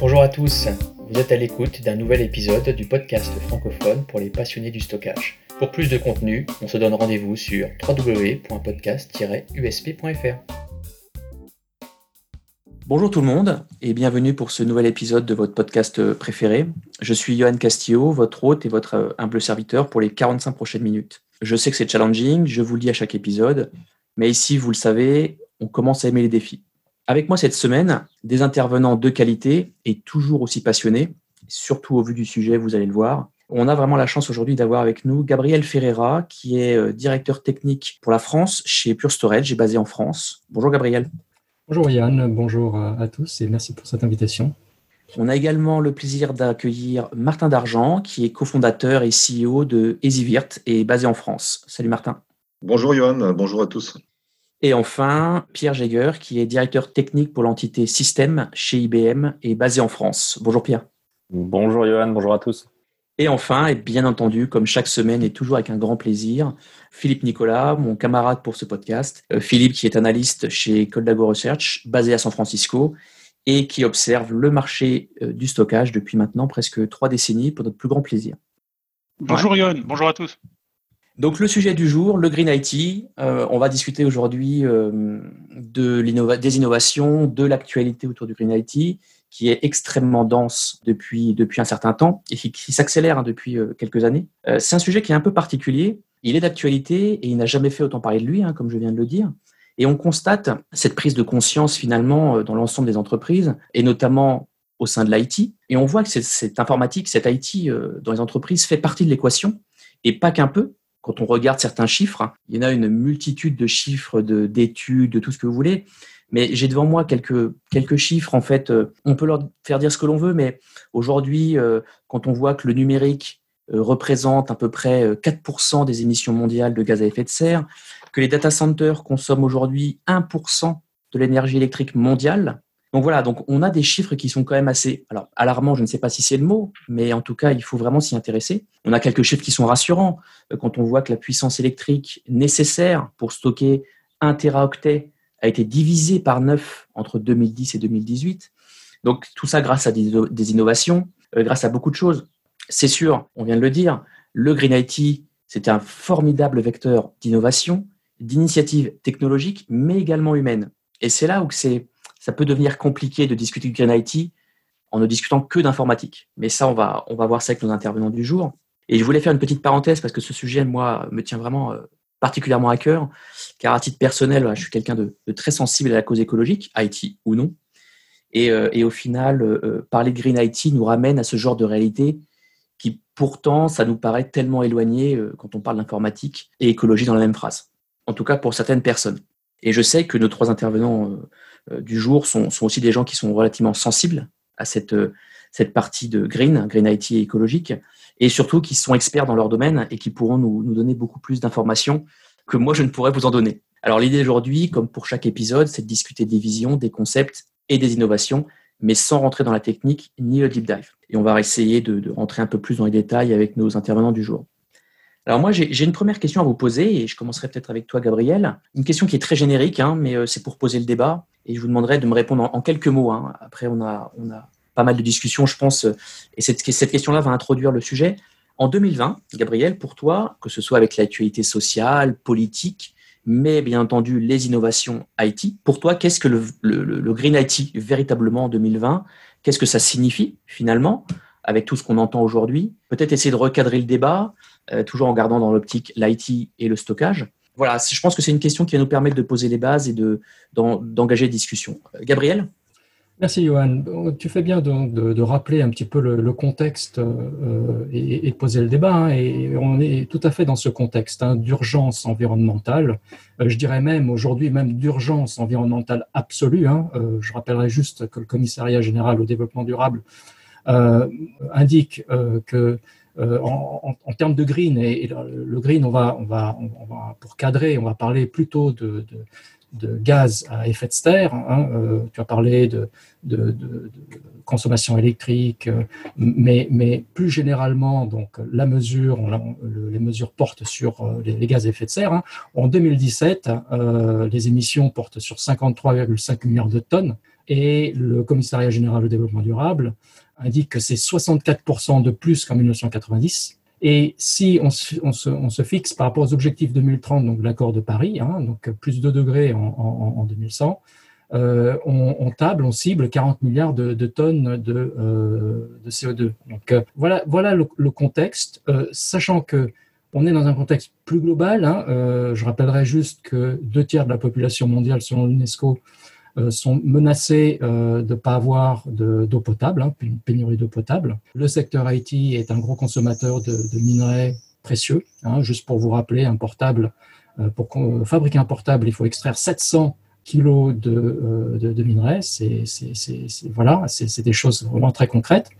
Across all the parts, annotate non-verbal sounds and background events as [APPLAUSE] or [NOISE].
Bonjour à tous, vous êtes à l'écoute d'un nouvel épisode du podcast francophone pour les passionnés du stockage. Pour plus de contenu, on se donne rendez-vous sur www.podcast-usp.fr. Bonjour tout le monde et bienvenue pour ce nouvel épisode de votre podcast préféré. Je suis Johan Castillo, votre hôte et votre humble serviteur pour les 45 prochaines minutes. Je sais que c'est challenging, je vous le dis à chaque épisode, mais ici, vous le savez, on commence à aimer les défis. Avec moi cette semaine, des intervenants de qualité et toujours aussi passionnés, surtout au vu du sujet, vous allez le voir. On a vraiment la chance aujourd'hui d'avoir avec nous Gabriel Ferreira, qui est euh, directeur technique pour la France chez Pure Storage, est basé en France. Bonjour Gabriel. Bonjour Yann, bonjour à tous et merci pour cette invitation. On a également le plaisir d'accueillir Martin Dargent, qui est cofondateur et CEO de EasyVirt et basé en France. Salut Martin. Bonjour Johan, bonjour à tous. Et enfin, Pierre Jäger, qui est directeur technique pour l'entité Système chez IBM et basé en France. Bonjour Pierre. Bonjour Johan, bonjour à tous. Et enfin, et bien entendu, comme chaque semaine et toujours avec un grand plaisir, Philippe Nicolas, mon camarade pour ce podcast. Euh, Philippe qui est analyste chez Coldago Research, basé à San Francisco, et qui observe le marché euh, du stockage depuis maintenant presque trois décennies pour notre plus grand plaisir. Bonjour ouais. bonjour à tous. Donc le sujet du jour, le Green IT. Euh, on va discuter aujourd'hui de des innovations, de l'actualité autour du Green IT qui est extrêmement dense depuis, depuis un certain temps et qui, s'accélère hein, depuis euh, quelques années. Euh, c'est un sujet qui est un peu particulier. Il est d'actualité et il n'a jamais fait autant parler de lui, hein, comme je viens de le dire. Et on constate cette prise de conscience finalement euh, dans l'ensemble des entreprises et notamment au sein de l'IT. Et on voit que cette informatique, cette IT dans les entreprises fait partie de l'équation et pas qu'un peu. Quand on regarde certains chiffres, il y en a une multitude de chiffres, d'études, de tout ce que vous voulez. Mais j'ai devant moi quelques, quelques chiffres. En fait, euh, on peut leur faire dire ce que l'on veut, mais aujourd'hui, euh, quand on voit que le numérique euh, représente à peu près 4% des émissions mondiales de gaz à effet de serre, que les data centers consomment aujourd'hui 1% de l'énergie électrique mondiale. Donc voilà, donc on a des chiffres qui sont quand même assez, alors alarmants, je ne sais pas si c'est le mot, mais en tout cas, il faut vraiment s'y intéresser. On a quelques chiffres qui sont rassurants. Quand on voit que la puissance électrique nécessaire pour stocker 1 teraoctet a été divisé par 9 entre 2010 et 2018. Donc tout ça grâce à des, innovations, euh, grâce à beaucoup de choses. C'est sûr, on vient de le dire, le Green IT, c'est un formidable vecteur d'innovation, d'initiative technologique, mais également humaine. Et c'est là où c'est, ça peut devenir compliqué de discuter du Green IT en ne discutant que d'informatique. Mais ça, on va, on va voir ça avec nos intervenants du jour. Et je voulais faire une petite parenthèse parce que ce sujet, moi, me tient vraiment euh, particulièrement à cœur, car à titre personnel, je suis quelqu'un de, très sensible à la cause écologique, IT ou non. Et, euh, au final, euh, parler de Green IT nous ramène à ce genre de réalité qui pourtant, ça nous paraît tellement éloigné quand on parle d'informatique et écologie dans la même phrase. En tout cas pour certaines personnes. Et je sais que nos trois intervenants du jour sont, aussi des gens qui sont relativement sensibles à cette, cette partie de Green, Green IT écologique, et surtout qui sont experts dans leur domaine et qui pourront nous, nous donner beaucoup plus d'informations que moi je ne pourrais vous en donner. Alors l'idée aujourd'hui, comme pour chaque épisode, c'est de discuter des visions, des concepts et des innovations, mais sans rentrer dans la technique ni le deep dive. Et on va essayer de, de rentrer un peu plus dans les détails avec nos intervenants du jour. Alors moi, j'ai une première question à vous poser, et je commencerai peut-être avec toi, Gabriel. Une question qui est très générique, hein, mais euh, c'est pour poser le débat, et je vous demanderai de me répondre en, quelques mots. Hein. Après, on a, on a pas mal de discussions, je pense, et cette, cette question-là va introduire le sujet. En 2020, Gabriel, pour toi, que ce soit avec l'actualité sociale, politique, mais bien entendu les innovations IT, pour toi, qu'est-ce que le, le, Green IT véritablement en 2020 Qu'est-ce que ça signifie finalement avec tout ce qu'on entend aujourd'hui? Peut-être essayer de recadrer le débat, euh, toujours en gardant dans l'optique l'IT et le stockage. Voilà, je pense que c'est une question qui va nous permettre de poser les bases et d'engager de, des discussions. Gabriel? Merci Johan. Tu fais bien donc de, rappeler un petit peu le, contexte euh, et, de poser le débat. Hein, et on est tout à fait dans ce contexte hein, d'urgence environnementale. Euh, je dirais même aujourd'hui même d'urgence environnementale absolue. Hein. Euh, je rappellerai juste que le Commissariat général au développement durable indique que en, termes de green et, le, green, on va, pour cadrer, on va parler plutôt de, gaz à effet de serre. Hein, euh, tu as parlé de, consommation électrique, euh, mais, plus généralement, donc les mesures portent sur euh, les, gaz à effet de serre. Hein. En 2017, les émissions portent sur 53,5 milliards de tonnes. et le Commissariat général au développement durable indique que c'est 64% de plus qu'en 1990. Et si on se, fixe par rapport aux objectifs 2030, donc l'accord de Paris, hein, donc plus 2 degrés en, en, en 2100, euh, on, table, on cible 40 milliards de, tonnes de, euh, de, CO2. Donc euh, voilà, voilà le, contexte, sachant que on est dans un contexte plus global. Hein, je rappellerai juste que deux tiers de la population mondiale, selon l'UNESCO, sont menacés euh, de ne pas avoir d'eau potable, hein, une pénurie d'eau potable. Le secteur IT est un gros consommateur de, de minerais précieux. Hein, juste pour vous rappeler, un portable, euh, pour fabriquer un portable, il faut extraire 700 kilos de, euh, de, de minerais. C'est voilà, c'est des choses vraiment très concrètes.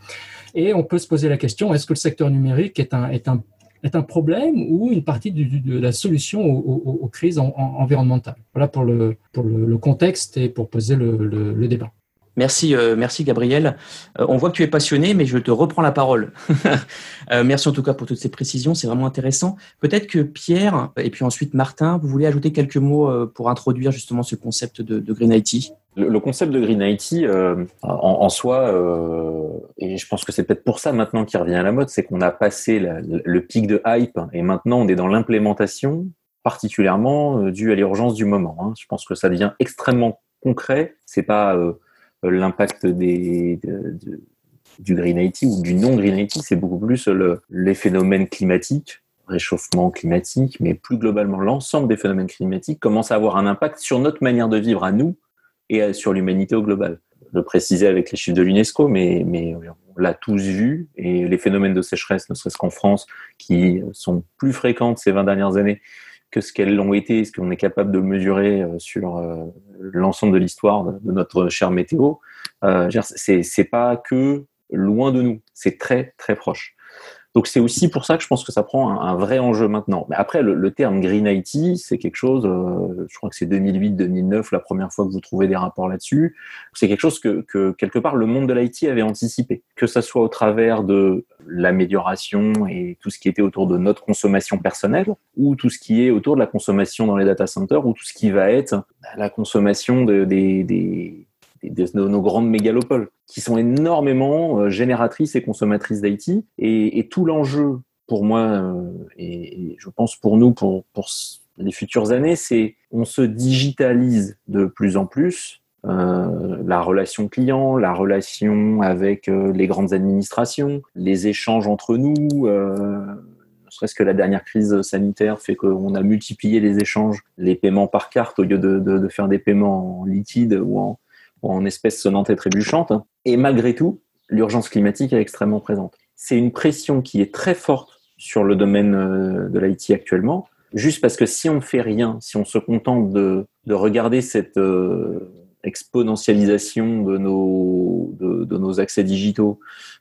Et on peut se poser la question est-ce que le secteur numérique est un, est un est un problème ou une partie de la solution aux, crises en, en, environnementales. Voilà pour, le, pour le, contexte et pour poser le, le débat. Merci, euh, merci Gabriel. Euh, on voit que tu es passionné, mais je te reprends la parole. [LAUGHS] euh, merci en tout cas pour toutes ces précisions, c'est vraiment intéressant. Peut-être que Pierre et puis ensuite Martin, vous voulez ajouter quelques mots pour introduire justement ce concept de, Green IT le, concept de Green IT, en, soi, et je pense que c'est peut-être pour ça maintenant qu'il revient à la mode, c'est qu'on a passé le pic de hype et maintenant on est dans l'implémentation, particulièrement dû à l'urgence du moment. Hein. Je pense que ça devient extrêmement concret. C'est pas l'impact des, de, de, du Green IT ou du non-Green IT, c'est beaucoup plus le, les phénomènes climatiques, réchauffement climatique, mais plus globalement l'ensemble des phénomènes climatiques commence à avoir un impact sur notre manière de vivre à nous et sur l'humanité au global. Je le précisais avec les chiffres de l'UNESCO, mais, mais on l'a tous vu, et les phénomènes de sécheresse, ne serait-ce qu'en France, qui sont plus fréquentes ces 20 dernières années, que ce qu'elles l'ont été, ce qu'on est capable de mesurer euh, sur euh, l'ensemble de l'histoire de notre cher météo, euh, c'est pas que loin de nous, c'est très très proche. Donc c'est aussi pour ça que je pense que ça prend un, vrai enjeu maintenant. Mais après, le, terme Green IT, c'est quelque chose, euh, je crois que c'est 2008-2009 la première fois que vous trouvez des rapports là-dessus. C'est quelque chose que, que, quelque part le monde de l'IT avait anticipé, que ça soit au travers de l'amélioration et tout ce qui était autour de notre consommation personnelle, ou tout ce qui est autour de la consommation dans les data centers, ou tout ce qui va être la consommation de, des, des de nos grandes mégalopoles, qui sont énormément euh, génératrices et consommatrices d'IT. Et, tout l'enjeu pour moi, euh, et, je pense pour nous, pour, pour les futures années, c'est on se digitalise de plus en plus. Euh, la relation client, la relation avec les grandes administrations, les échanges entre nous, ne serait-ce que la dernière crise sanitaire fait qu'on a multiplié les échanges, les paiements par carte au lieu de, de, de faire des paiements en liquide ou en, en espèces sonnantes et trébuchantes. Et malgré tout, l'urgence climatique est extrêmement présente. C'est une pression qui est très forte sur le domaine euh, de l'IT actuellement, juste parce que si on ne fait rien, si on se contente de, de regarder cette euh, exponentialisation de nos, de, nos accès digitaux,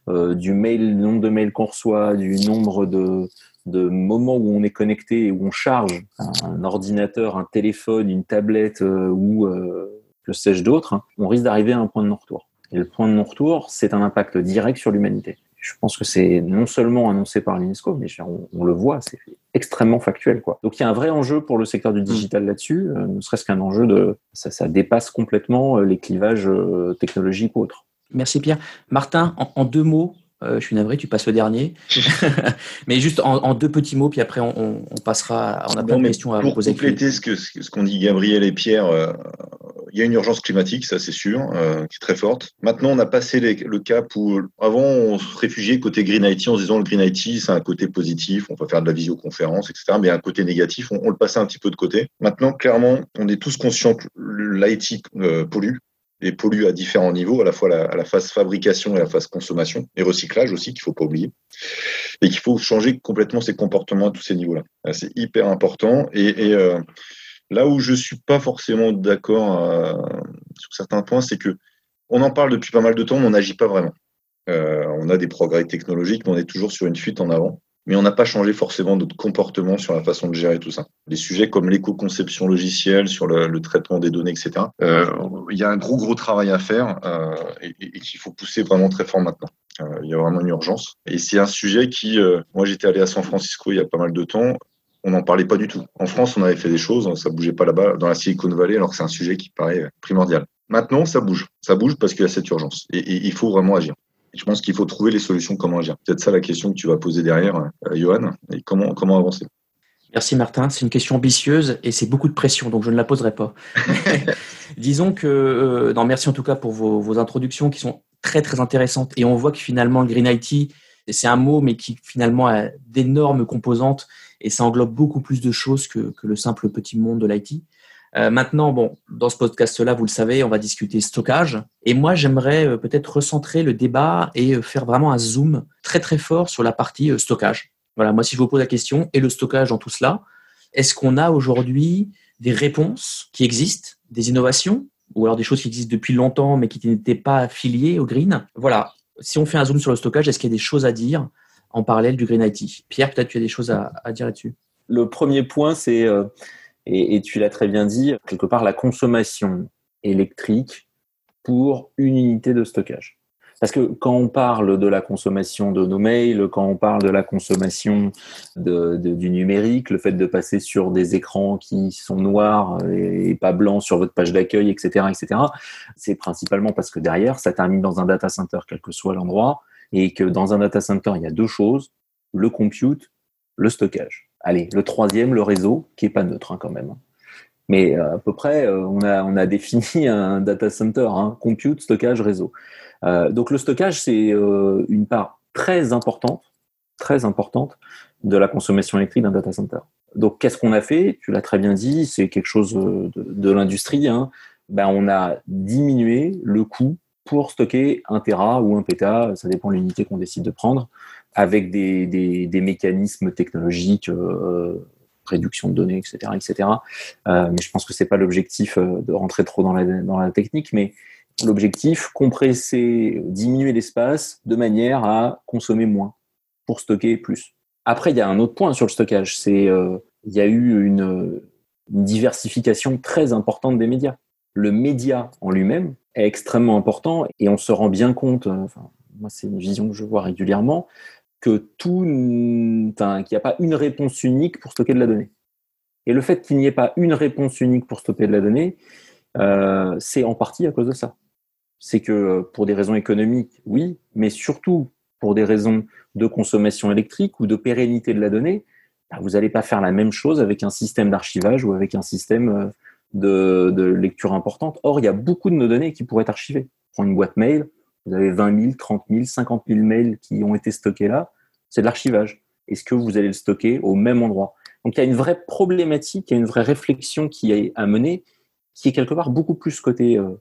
euh, du mail, nombre de mails qu'on reçoit, du nombre de, de moments où on est connecté et où on charge un, un ordinateur, un téléphone, une tablette euh, ou euh, que sais-je d'autre, on risque d'arriver à un point de non-retour. Et le point de non-retour, c'est un impact direct sur l'humanité. Je pense que c'est non seulement annoncé par l'UNESCO, mais on, on, le voit, c'est extrêmement factuel. Quoi. Donc il y a un vrai enjeu pour le secteur du mm. digital là-dessus, euh, ne serait-ce qu'un enjeu de... Ça, ça, dépasse complètement euh, les clivages euh, technologiques ou autres. Merci Pierre. Martin, en, en deux mots, euh, je suis navré, tu passes le dernier. [LAUGHS] mais juste en, en, deux petits mots, puis après on, on passera. On a plein de questions à pour poser. Pour compléter ce que ce qu'on dit Gabriel et Pierre, euh, il y a une urgence climatique, ça c'est sûr, euh, qui est très forte. Maintenant, on a passé les, le cap où avant on se réfugiait côté Green IT en se disant le Green IT c'est un côté positif, on peut faire de la visioconférence, etc. Mais un côté négatif, on, on, le passait un petit peu de côté. Maintenant, clairement, on est tous conscients que l'IT euh, pollue et pollue à différents niveaux, à la fois à la phase fabrication et la phase consommation, et recyclage aussi, qu'il faut pas oublier, et qu'il faut changer complètement ses comportements à tous ces niveaux-là. C'est hyper important. Et, euh, là où je suis pas forcément d'accord euh, sur certains points, c'est que on en parle depuis pas mal de temps, mais on n'agit pas vraiment. Euh, on a des progrès technologiques, mais on est toujours sur une fuite en avant mais on n'a pas changé forcément notre comportement sur la façon de gérer tout ça. Des sujets comme l'éco-conception logicielle, sur le, traitement des données, etc. Euh, il y a un gros gros travail à faire euh, et, qu'il faut pousser vraiment très fort maintenant. Euh, il y a vraiment une urgence. Et c'est un sujet qui, moi j'étais allé à San Francisco il y a pas mal de temps. on n'en parlait pas du tout. En France, on avait fait des choses, ça bougeait pas là-bas, dans la Silicon Valley, alors que c'est un sujet qui paraît primordial. Maintenant, ça bouge. Ça bouge parce qu'il y a cette urgence. Et, il faut vraiment agir. Je pense qu'il faut trouver les solutions comment agir. Peut-être ça la question que tu vas poser derrière, euh, Johan, et comment, comment avancer. Merci Martin, c'est une question ambitieuse et c'est beaucoup de pression, donc je ne la poserai pas. [LAUGHS] Disons que, euh, non, merci en tout cas pour vos, vos, introductions qui sont très très intéressantes et on voit que finalement le Green IT, c'est un mot mais qui finalement a d'énormes composantes et ça englobe beaucoup plus de choses que, que le simple petit monde de l'IT. Euh, maintenant, bon, dans ce podcast-là, vous le savez, on va discuter stockage. Et moi, j'aimerais euh, peut-être recentrer le débat et euh, faire vraiment un zoom très très fort sur la partie stockage. Voilà, moi, si je vous pose la question, et le stockage dans tout cela, est-ce qu'on a aujourd'hui des réponses qui existent, des innovations, ou alors des choses qui existent depuis longtemps mais qui n'étaient pas affiliées au green? Voilà, si on fait un zoom sur le stockage, est-ce qu'il y a des choses à dire en parallèle du green IT Pierre, peut-être tu as des choses à, dire là-dessus? Le premier point, c'est, et, tu l'as très bien dit, quelque part la consommation électrique pour une unité de stockage. Parce que quand on parle de la consommation de nos mails, quand on parle de la consommation du numérique, le fait de passer sur des écrans qui sont noirs et pas blancs sur votre page d'accueil, etc., etc., c'est principalement parce que derrière, ça termine dans un data center, quel que soit l'endroit, et que dans un data center, il y a deux choses, le compute, le stockage. Allez, le troisième, le réseau, qui est pas neutre hein, quand même. Mais euh, à peu près, euh, on, a, défini [LAUGHS] un data center, hein, compute, stockage, réseau. Euh, donc le stockage, c'est une part très importante, très importante de la consommation électrique d'un data center. Donc qu'est-ce qu'on a fait? Tu l'as très bien dit, c'est quelque chose de, l'industrie. Hein. Ben, on a diminué le coût pour stocker un Tera ou un Peta, ça dépend de l'unité qu'on décide de prendre, avec des, mécanismes technologiques, euh, réduction de données, etc. etc. Euh, mais je pense que c'est pas l'objectif de rentrer trop dans la, technique, mais L'objectif, compresser, diminuer l'espace de manière à consommer moins pour stocker plus. Après, il y a un autre point sur le stockage, c'est euh, il y a eu une, diversification très importante des médias. Le média en lui-même est extrêmement important et on se rend bien compte, euh, moi c'est une vision que je vois régulièrement, que tout, qu'il n'y a pas une réponse unique pour stocker de la donnée. Et le fait qu'il n'y ait pas une réponse unique pour stocker de la donnée, euh, c'est en partie à cause de ça c'est que euh, pour des raisons économiques, oui, mais surtout pour des raisons de consommation électrique ou de pérennité de la donnée, bah, vous n'allez pas faire la même chose avec un système d'archivage ou avec un système euh, de, de, lecture importante. Or, il y a beaucoup de nos données qui pourraient être archivées. Prends une boîte mail, vous avez 20 000, 30 000, 50 000 mails qui ont été stockés là, c'est de l'archivage. Est-ce que vous allez le stocker au même endroit? Donc, il y a une vraie problématique, il y a une vraie réflexion qui est à mener, qui est quelque part beaucoup plus côté euh,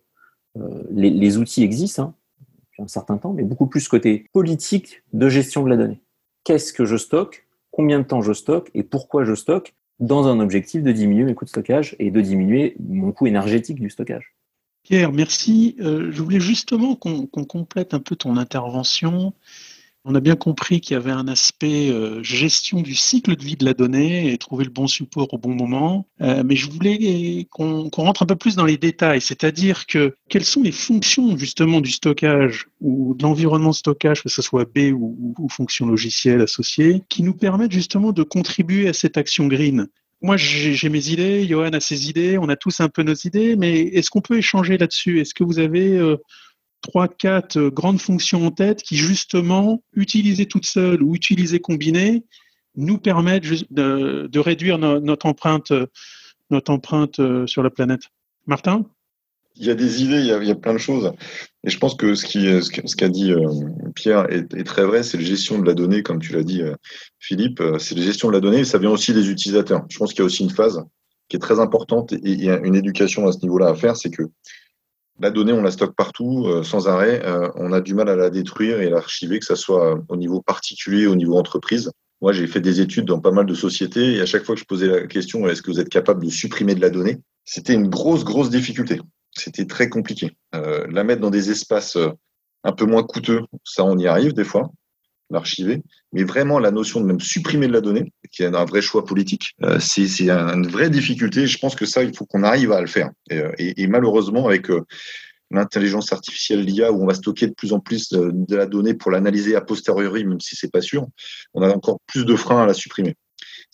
euh, les, outils existent hein, depuis un certain temps, mais beaucoup plus côté politique de gestion de la donnée. Qu'est-ce que je stocke? Combien de temps je stocke Et pourquoi je stocke? Dans un objectif de diminuer mes coûts de stockage et de diminuer mon coût énergétique du stockage. Pierre, merci. Euh, je voulais justement qu'on qu complète un peu ton intervention on a bien compris qu'il y avait un aspect euh, gestion du cycle de vie de la donnée et trouver le bon support au bon moment. Euh, mais je voulais qu'on qu rentre un peu plus dans les détails, c'est-à-dire que quelles sont les fonctions justement du stockage ou de l'environnement stockage, que ce soit B ou, ou fonction logicielle associée, qui nous permettent justement de contribuer à cette action green? Moi, j'ai mes idées, Johan a ses idées, on a tous un peu nos idées, mais est-ce qu'on peut échanger là-dessus? Est-ce que vous avez euh, trois, quatre euh, grandes fonctions en tête qui, justement, utilisées toutes seules ou utilisées combinées, nous permettent de, réduire no, notre empreinte, notre empreinte euh, sur la planète. Martin? Il y a des idées, il y a, plein de choses. Et je pense que ce qui, ce qu'a dit euh, Pierre est, très vrai, c'est la gestion de la donnée, comme tu l'as dit, Philippe. C'est la gestion de la donnée et ça vient aussi des utilisateurs. Je pense qu'il y a aussi une phase qui est très importante et une éducation à ce niveau-là à faire, c'est que la donnée, on la stocke partout, euh, sans arrêt. Euh, on a du mal à la détruire et à l'archiver, que ce soit au niveau particulier, au niveau entreprise. Moi, j'ai fait des études dans pas mal de sociétés et à chaque fois que je posais la question est-ce que vous êtes capable de supprimer de la donnée C'était une grosse, grosse difficulté. C'était très compliqué. Euh, la mettre dans des espaces euh, un peu moins coûteux, ça, on y arrive des fois l'archiver, mais vraiment la notion de même supprimer de la donnée, qui est un vrai choix politique, euh, c'est une vraie difficulté. Je pense que ça, il faut qu'on arrive à le faire. Et, euh, malheureusement, avec euh, l'intelligence artificielle, l'IA, où on va stocker de plus en plus de, de la donnée pour l'analyser a posteriori, même si c'est pas sûr, on a encore plus de freins à la supprimer.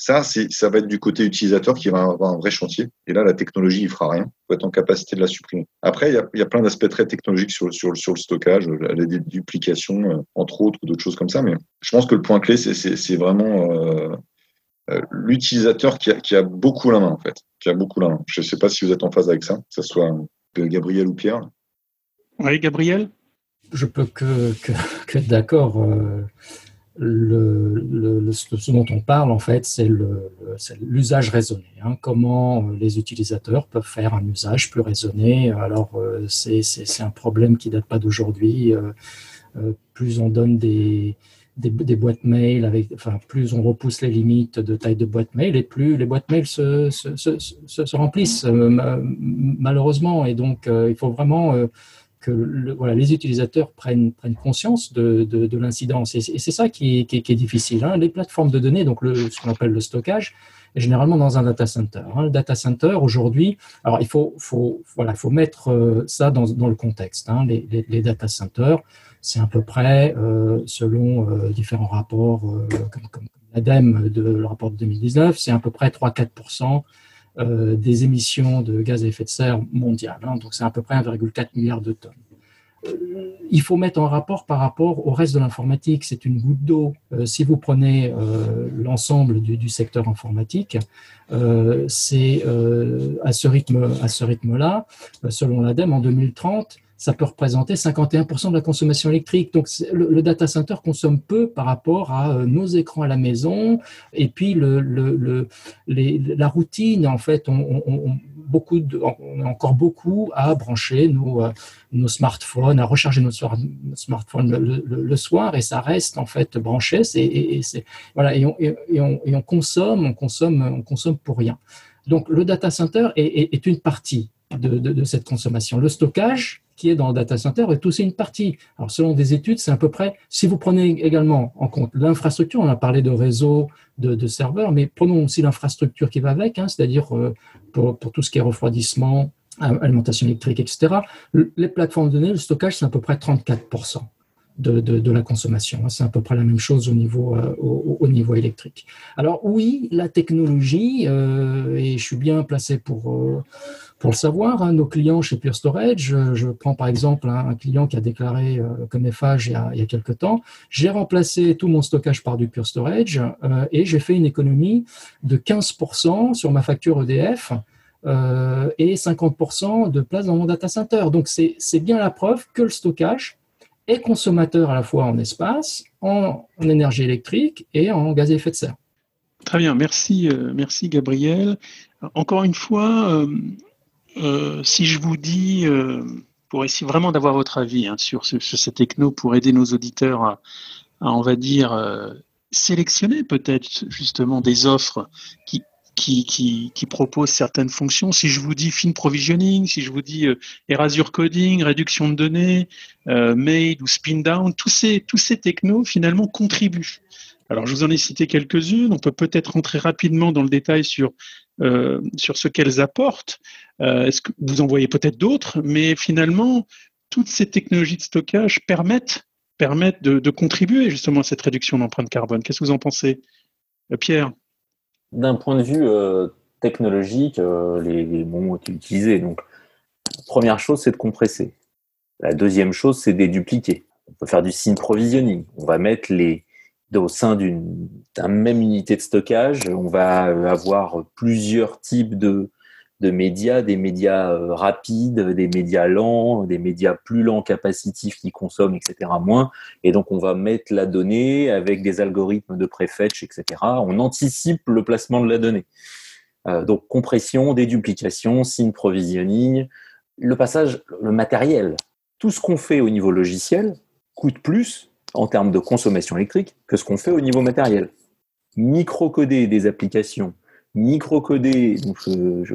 Ça, ça va être du côté utilisateur qui va avoir un vrai chantier. Et là, la technologie, il fera rien. Il faut être en capacité de la supprimer. Après, il y a, il y a plein d'aspects très technologiques sur, sur, sur le stockage, la duplication, euh, entre autres, ou d'autres choses comme ça. Mais je pense que le point clé, c'est vraiment euh, euh, l'utilisateur qui a, qui a beaucoup la main, en fait. Qui a beaucoup la main. Je ne sais pas si vous êtes en phase avec ça, que ce soit Gabriel ou Pierre. Oui, Gabriel? Je peux que, que, que être d'accord. Euh, le, le, ce dont on parle, en fait, c'est l'usage raisonné. Hein. Comment les utilisateurs peuvent faire un usage plus raisonné. Alors, euh, c'est un problème qui date pas d'aujourd'hui. Euh, euh, plus on donne des, des, des, boîtes mail, avec, enfin, plus on repousse les limites de taille de boîte mail, et plus les boîtes mail se, se, se, se remplissent, malheureusement. Et donc, il faut vraiment les utilisateurs prennent, conscience de, de, l'incidence. Et, c'est ça qui est, difficile. Hein. Les plateformes de données, donc ce qu'on appelle le stockage, est généralement dans un data center. Hein. Le data center, aujourd'hui, alors il faut, mettre euh, ça dans, le contexte. Hein. Les, data centers, c'est à peu près, euh, selon euh, différents rapports, comme, comme l'ADEME de le rapport de 2019, c'est à peu près 3-4 euh, des émissions de gaz à effet de serre mondiales. Hein. donc c'est à peu près 1,4 milliard de tonnes. Euh, il faut mettre en rapport par rapport au reste de l'informatique. C'est une goutte d'eau. Euh, si vous prenez l'ensemble du, du, secteur informatique, c'est à ce rythme, à ce rythme-là, selon l'ADEME, en 2030, ça peut représenter 51% de la consommation électrique. Donc le, data center consomme peu par rapport à euh, nos écrans à la maison. Et puis le, le, la routine, en fait, on, beaucoup on a encore beaucoup à brancher nos, euh, smartphones, à recharger nos, smartphones le, le, soir, et ça reste en fait branché. Et, on, consomme, on consomme, on consomme pour rien. Donc le data center est, une partie de, cette consommation. Le stockage, qui est dans le data center est aussi une partie. Alors, selon des études, c'est à peu près, si vous prenez également en compte l'infrastructure, on a parlé de réseau, de, de serveurs, mais prenons aussi l'infrastructure qui va avec, hein, c'est-à-dire euh, pour, tout ce qui est refroidissement, alimentation électrique, etc. Les plateformes de données, le stockage, c'est à peu près 34% de, de, la consommation. C'est à peu près la même chose au niveau, euh, au, au, niveau électrique. Alors oui, la technologie, euh, et je suis bien placé pour, pour le savoir, hein, nos clients chez Pure Storage, je, prends par exemple un, client qui a déclaré euh, comme il y a, il temps, j'ai remplacé tout mon stockage par du Pure Storage euh, et j'ai fait une économie de 15% sur ma facture EDF. Euh, et 50% de place dans mon data center. Donc c'est bien la preuve que le stockage est consommateur à la fois en espace, en, énergie électrique et en gaz à effet de serre. Très bien, merci, euh, merci Gabriel. Encore une fois, euh, euh, si je vous dis, pour essayer vraiment d'avoir votre avis hein, sur, ce, sur ces techno pour aider nos auditeurs à, on va dire, sélectionner peut-être justement des offres qui qui, qui, qui, propose certaines fonctions. Si je vous dis fin provisioning, si je vous dis euh, erasure coding, réduction de données, euh, made ou spin down, tous ces, tous ces technos finalement contribuent. Alors je vous en ai cité quelques-unes. On peut peut-être rentrer rapidement dans le détail sur euh, ce qu'elles apportent. Euh, est-ce que vous en voyez peut-être d'autres, mais finalement toutes ces technologies de stockage permettent de, contribuer justement à cette réduction d'empreinte carbone. Qu'est-ce que vous en pensez, euh, Pierre? D'un point de vue technologique, les, les, mots utilisés. Donc, première chose, c'est de compresser. La deuxième chose, c'est de dédupliquer. On peut faire du sync provisioning. On va mettre les au sein d'une même unité de stockage, on va avoir plusieurs types de, médias, des médias euh, rapides, des médias lents, des médias plus lents capacitifs qui consomment, etc. moins. Et donc, on va mettre la donnée avec des algorithmes de préfetch, etc. On anticipe le placement de la donnée. Euh, donc, compression, déduplication, sync provisioning, le passage, le matériel. Tout ce qu'on fait au niveau logiciel coûte plus en termes de consommation électrique que ce qu'on fait au niveau matériel. Microcoder des applications microcoder, donc je,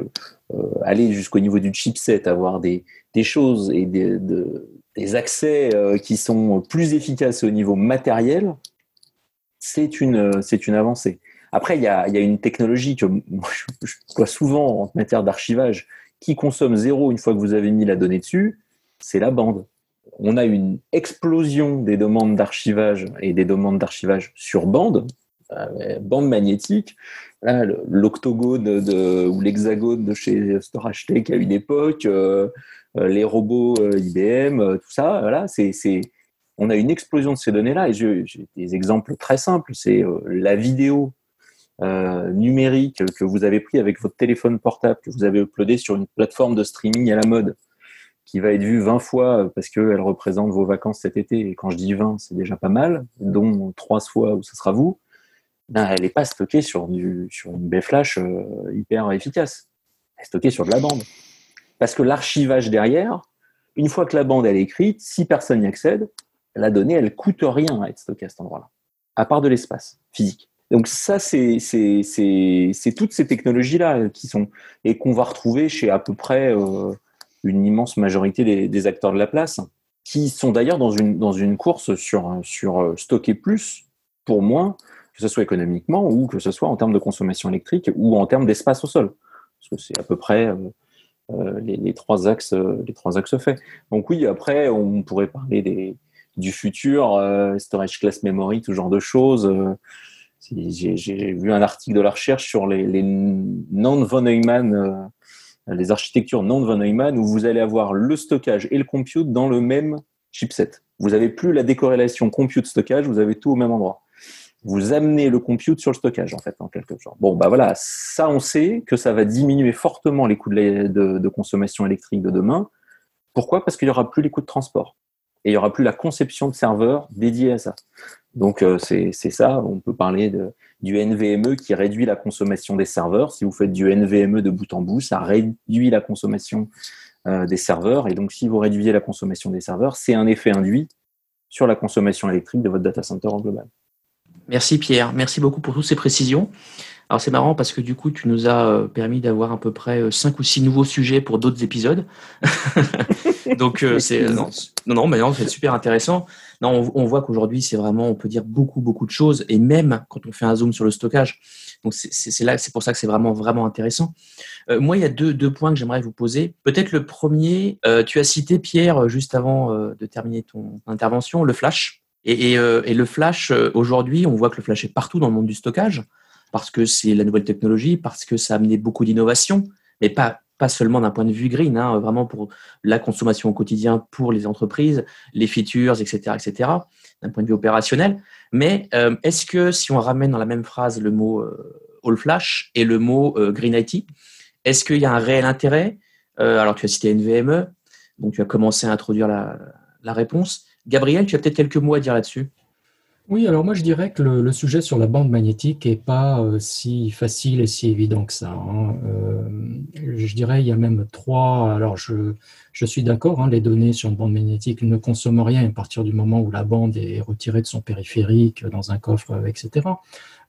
euh, aller jusqu'au niveau du chipset, avoir des, des choses et des, de, des accès euh, qui sont plus efficaces au niveau matériel, c'est une, c'est une avancée. Après, il y a, y a une technologie que moi, je, je vois souvent en matière d'archivage qui consomme zéro une fois que vous avez mis la donnée dessus, c'est la bande. On a une explosion des demandes d'archivage et des demandes d'archivage sur bande, euh, bande magnétique, l'octogone ou l'hexagone de chez Storage Tech à une époque, euh, euh, les robots IBM, tout ça. Voilà, c'est, on a une explosion de ces données-là. Et j'ai des exemples très simples. C'est la vidéo numérique que vous avez pris avec votre téléphone portable, que vous avez uploadé sur une plateforme de streaming à la mode, qui va être vue 20 fois parce qu'elle représente vos vacances cet été. Et quand je dis 20, c'est déjà pas mal, dont 3 fois où ce sera vous ben, elle n'est pas stockée sur, du, sur une baie flash euh, hyper efficace. Elle est stockée sur de la bande. Parce que l'archivage derrière, une fois que la bande est écrite, si personne n'y accède, la donnée, elle coûte rien à être stockée à cet endroit-là, à part de l'espace physique. Donc ça, c'est toutes ces technologies-là qui sont et qu'on va retrouver chez à peu près euh, une immense majorité des, acteurs de la place, qui sont d'ailleurs dans une, dans une course sur, sur euh, stocker plus pour moins, que ce soit économiquement ou que ce soit en termes de consommation électrique ou en termes d'espace au sol. Parce que c'est à peu près euh, euh, les, trois axes, les trois axes faits. Donc oui, après, on pourrait parler des, du futur, storage class memory, tout genre de choses. J'ai vu un article de la recherche sur les, les non-von Neumann, les architectures non-von Neumann, où vous allez avoir le stockage et le compute dans le même chipset. Vous n'avez plus la décorrélation compute-stockage, vous avez tout au même endroit vous amenez le compute sur le stockage, en fait, en quelque sorte. Bon, bah voilà, ça, on sait que ça va diminuer fortement les coûts de, consommation électrique de demain. Pourquoi? Parce qu'il n'y aura plus les coûts de transport. Et il n'y aura plus la conception de serveurs dédiés à ça. Donc, euh, c'est ça. On peut parler de, du NVMe qui réduit la consommation des serveurs. Si vous faites du NVMe de bout en bout, ça réduit la consommation euh, des serveurs. Et donc, si vous réduisez la consommation des serveurs, c'est un effet induit sur la consommation électrique de votre data center en global. Merci Pierre, merci beaucoup pour toutes ces précisions. Alors c'est marrant parce que du coup tu nous as euh, permis d'avoir à peu près euh, cinq ou six nouveaux sujets pour d'autres épisodes. [LAUGHS] Donc euh, c'est non, non mais non c'est super intéressant. On, voit qu'aujourd'hui c'est vraiment on peut dire beaucoup beaucoup de choses et même quand on fait un zoom sur le stockage. C'est pour ça que c'est vraiment vraiment intéressant. moi il y a deux, points que j'aimerais vous poser. Peut-être le premier tu as cité Pierre juste avant de terminer ton intervention le flash. Euh, et, le flash, euh, aujourd'hui, on voit que le flash est partout dans le monde du stockage, parce que c'est la nouvelle technologie, parce que ça a amené beaucoup d'innovations, mais pas, pas seulement d'un point de vue green, hein, vraiment pour la consommation au quotidien pour les entreprises, les features, etc., etc., d'un point de vue opérationnel. Mais euh, est-ce que si on ramène dans la même phrase le mot all flash et le mot green IT, est-ce qu'il y a un réel intérêt Alors, tu as cité NVMe, donc tu as commencé à introduire la réponse. Gabriel, tu as peut-être quelques mots à dire là-dessus. Oui, alors moi je dirais que le, sujet sur la bande magnétique n'est pas euh, si facile et si évident que ça. Hein. Euh, je dirais il y a même trois. Alors je, je suis d'accord, hein, les données sur une bande magnétique ne consomment rien à partir du moment où la bande est retirée de son périphérique dans un coffre, etc.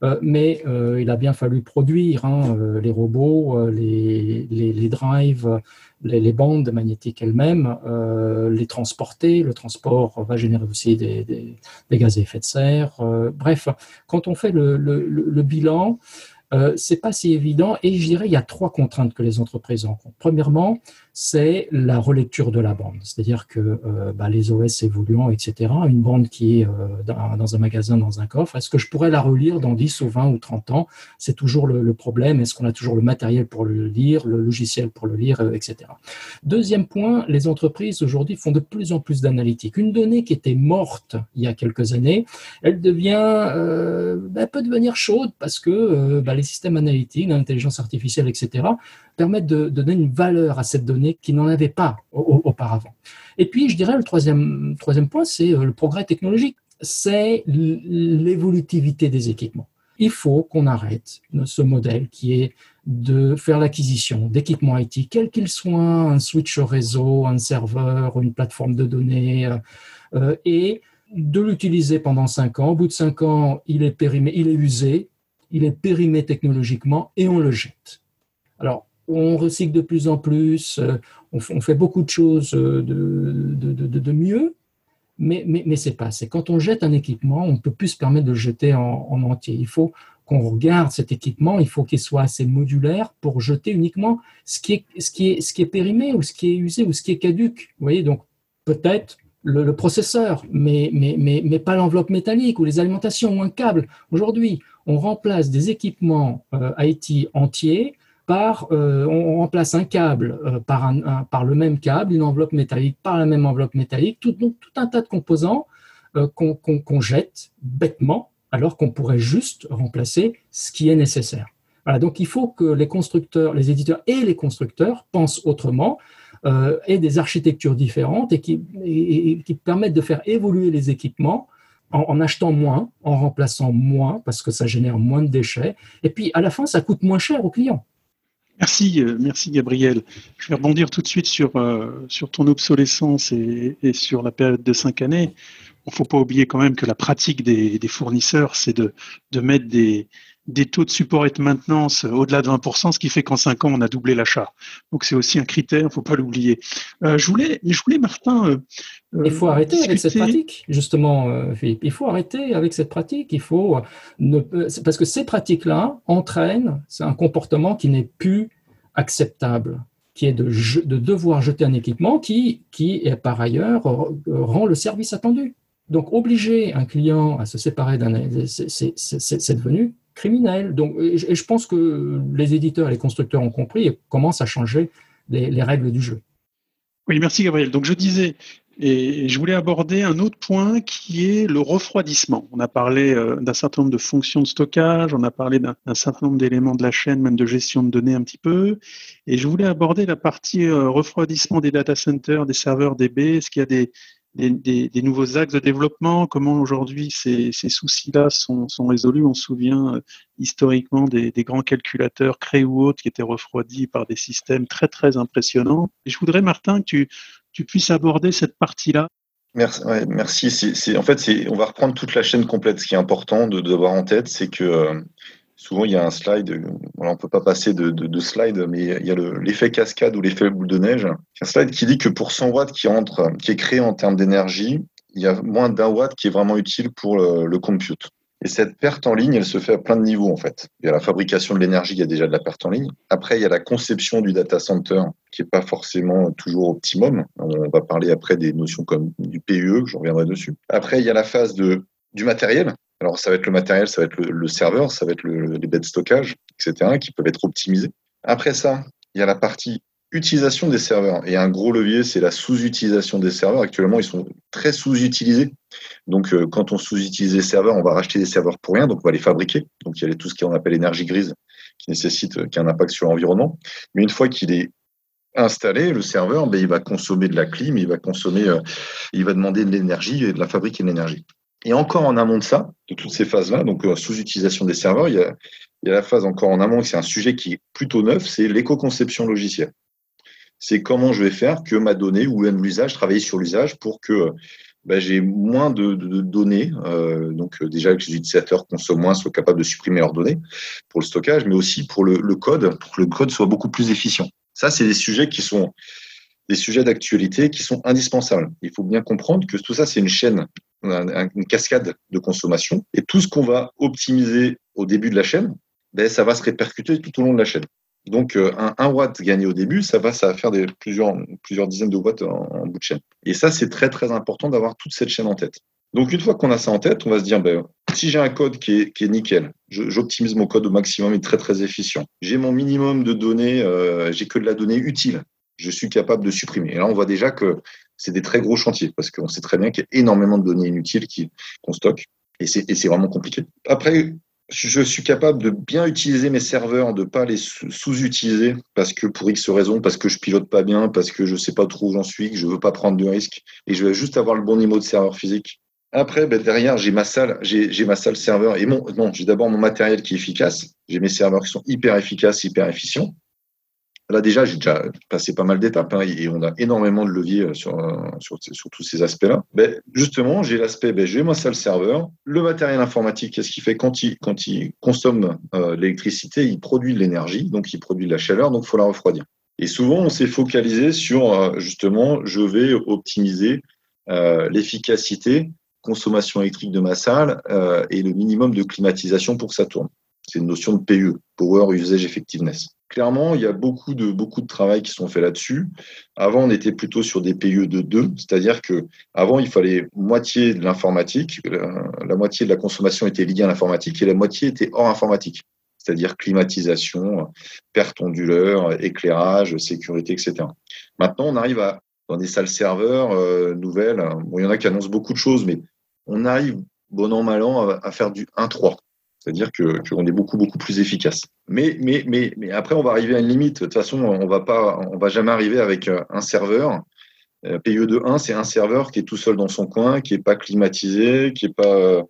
Euh, mais euh, il a bien fallu produire hein, euh, les robots, les, les, les drives, les, les, bandes magnétiques elles-mêmes, les transporter. Le transport va générer aussi des, des, des gaz à effet de serre. bref, quand on fait le, le, le bilan, euh, c'est pas si évident. Et je dirais il y a trois contraintes que les entreprises rencontrent. Premièrement, c'est la relecture de la bande, c'est-à-dire que euh, bah, les OS évoluant, etc. Une bande qui est euh, dans, un magasin, dans un coffre, est-ce que je pourrais la relire dans 10 ou 20 ou 30 ans? C'est toujours le, problème. Est-ce qu'on a toujours le matériel pour le lire, le logiciel pour le lire, etc. Deuxième point, les entreprises aujourd'hui font de plus en plus d'analytique. Une donnée qui était morte il y a quelques années, elle devient, bah, peut devenir chaude parce que bah, les systèmes analytiques, l'intelligence artificielle, etc., permettent de, donner une valeur à cette donnée qui n'en avait pas auparavant. Et puis, je dirais, le troisième, troisième point, c'est euh, le progrès technologique. C'est l'évolutivité des équipements. Il faut qu'on arrête ce modèle qui est de faire l'acquisition d'équipements IT, quel qu'il soit, un switch réseau, un serveur, une plateforme de données, euh, euh, et de l'utiliser pendant cinq ans. Au bout de cinq ans, il est périmé, il est usé, il est périmé technologiquement et on le jette. Alors, on recycle de plus en plus, euh, on, fait beaucoup de choses euh, de, mieux, mais, mais, mais c'est pas. C'est quand on jette un équipement, on ne peut plus se permettre de le jeter en, entier. Il faut qu'on regarde cet équipement, il faut qu'il soit assez modulaire pour jeter uniquement ce qui est, ce qui est, ce qui est périmé ou ce qui est usé ou ce qui est caduque. Vous voyez, donc peut-être le, processeur, mais, mais, mais, mais pas l'enveloppe métallique ou les alimentations ou un câble. Aujourd'hui, on remplace des équipements IT entiers par, on remplace un câble par, un, par le même câble, une enveloppe métallique par la même enveloppe métallique, tout, un tas de composants qu'on jette bêtement alors qu'on pourrait juste remplacer ce qui est nécessaire. Voilà, donc il faut que les constructeurs, les éditeurs et les constructeurs pensent autrement, euh, aient des architectures différentes et qui, permettent de faire évoluer les équipements en, achetant moins, en remplaçant moins, parce que ça génère moins de déchets, et puis à la fin, ça coûte moins cher aux clients. Merci, euh, merci Gabriel. Je vais rebondir tout de suite sur, euh, sur ton obsolescence et, sur la période de cinq années. Il ne faut pas oublier quand même que la pratique des, des fournisseurs, c'est de, de mettre des, des taux de support et de maintenance au-delà de 20%, ce qui fait qu'en 5 ans, on a doublé l'achat. Donc c'est aussi un critère, il ne faut pas l'oublier. Euh, je, voulais, je voulais, Martin... Euh, il faut arrêter avec cette pratique, justement, euh, Philippe. Il faut arrêter avec cette pratique. Il faut ne, parce que ces pratiques-là entraînent un comportement qui n'est plus acceptable qui est de, de, devoir jeter un équipement qui, qui est par ailleurs, rend le service attendu. Donc, obliger un client à se séparer d'un, c'est devenu criminel. Donc, et je pense que les éditeurs et les constructeurs ont compris et commencent à changer les, règles du jeu. Oui, merci Gabriel. Donc je disais, et je voulais aborder un autre point qui est le refroidissement. On a parlé euh, d'un certain nombre de fonctions de stockage, on a parlé d'un certain nombre d'éléments de la chaîne, même de gestion de données un petit peu. Et je voulais aborder la partie euh, refroidissement des data centers, des serveurs DB. Est-ce qu'il y a des, des, nouveaux axes de développement, comment aujourd'hui ces, soucis-là sont, résolus. On se souvient euh, historiquement des, grands calculateurs créés ou autres qui étaient refroidis par des systèmes très très impressionnants. Et je voudrais, Martin, que tu, puisses aborder cette partie-là. Merci. en fait, on va reprendre toute la chaîne complète. Ce qui est important de, de en tête, c'est que euh, souvent il y a un slide, on ne peut pas passer de, de, slide, mais il y a l'effet cascade ou l'effet boule de neige. Un slide qui dit que pour 100 watts qui entre, qui est créé en termes d'énergie, il y a moins d'un watt qui est vraiment utile pour le, compute. Et cette perte en ligne, elle se fait à plein de niveaux en fait. Il y a la fabrication de l'énergie, il y a déjà de la perte en ligne. Après, il y a la conception du data center qui n'est pas forcément toujours optimum. On va parler après des notions comme du PUE, je reviendrai dessus. Après, il y a la phase de, du matériel. Alors, ça va être le matériel, ça va être le, serveur, ça va être les baies de stockage, etc., qui peuvent être optimisés. Après ça, il y a la partie utilisation des serveurs. Et un gros levier, c'est la sous-utilisation des serveurs. Actuellement, ils sont très sous-utilisés. Donc, euh, quand on sous-utilise les serveurs, on va racheter des serveurs pour rien, donc on va les fabriquer. Donc, il y a tout ce qu'on appelle énergie grise, qui nécessite, euh, qui a un impact sur l'environnement. Mais une fois qu'il est installé, le serveur, ben, il va consommer de la clim, il va consommer, euh, il va demander de l'énergie et de la fabriquer de l'énergie. Et encore en amont de ça, de toutes ces phases-là, donc euh, sous-utilisation des serveurs, il y, a, la phase encore en amont, c'est un sujet qui est plutôt neuf, c'est l'éco-conception logicielle. C'est comment je vais faire que ma donnée ou l'usage, travailler sur l'usage pour que ben, j'ai moins de, données, euh, donc euh, déjà que les utilisateurs consomment moins, soient capables de supprimer leurs données pour le stockage, mais aussi pour le, le code, pour que le code soit beaucoup plus efficient. Ça, c'est des sujets qui sont des sujets d'actualité qui sont indispensables. Il faut bien comprendre que tout ça, c'est une chaîne, une cascade de consommation. Et tout ce qu'on va optimiser au début de la chaîne, ben, ça va se répercuter tout au long de la chaîne. Donc, euh, un, watt gagné au début, ça va, ça va faire plusieurs, plusieurs dizaines de watts en, bout de chaîne. Et ça, c'est très, très important d'avoir toute cette chaîne en tête. Donc, une fois qu'on a ça en tête, on va se dire, ben, si j'ai un code qui est, qui est nickel, j'optimise mon code au maximum, il est très, très efficient. J'ai mon minimum de données, euh, j'ai que de la donnée utile je suis capable de supprimer. Et là, on voit déjà que c'est des très gros chantiers parce qu'on sait très bien qu'il y a énormément de données inutiles qu'on stocke et c'est vraiment compliqué. Après, je suis capable de bien utiliser mes serveurs, de ne pas les sous-utiliser parce que pour X raisons, parce que je pilote pas bien, parce que je ne sais pas trop où j'en suis, que je ne veux pas prendre de risques et je veux juste avoir le bon niveau de serveur physique. Après, ben derrière, j'ai ma salle, j'ai ma salle serveur et non, j'ai d'abord mon matériel qui est efficace. J'ai mes serveurs qui sont hyper efficaces, hyper efficients. Là, déjà, j'ai déjà passé pas mal d'étapes hein, et on a énormément de leviers euh, sur, euh, sur, sur tous ces aspects-là. Ben, justement, j'ai l'aspect, ben, j'ai ma salle serveur, le matériel informatique, qu'est-ce qu'il fait quand il, quand il consomme euh, l'électricité, il produit de l'énergie, donc il produit de la chaleur, donc il faut la refroidir. Et souvent, on s'est focalisé sur, justement, je vais optimiser l'efficacité, consommation électrique de ma salle et le minimum de climatisation pour que ça tourne. C'est une notion de PE, Power Usage Effectiveness. Clairement, il y a beaucoup de, beaucoup de travail qui sont faits là-dessus. Avant, on était plutôt sur des PE de 2, c'est-à-dire que avant, il fallait moitié de l'informatique, la, moitié de la consommation était liée à l'informatique et la moitié était hors informatique, c'est-à-dire climatisation, perte onduleur, éclairage, sécurité, etc. Maintenant, on arrive à, dans des salles serveurs euh, nouvelles, bon, il y en a qui annoncent beaucoup de choses, mais on arrive, bon an, mal an, à, à faire du 1-3. C'est-à-dire qu'on est beaucoup beaucoup plus efficace. Mais mais mais mais après on va arriver à une limite. De toute façon, on va pas on va jamais arriver avec euh, un serveur. PIE de 1, c'est un serveur qui est tout seul dans son coin, qui est pas climatisé, qui est pas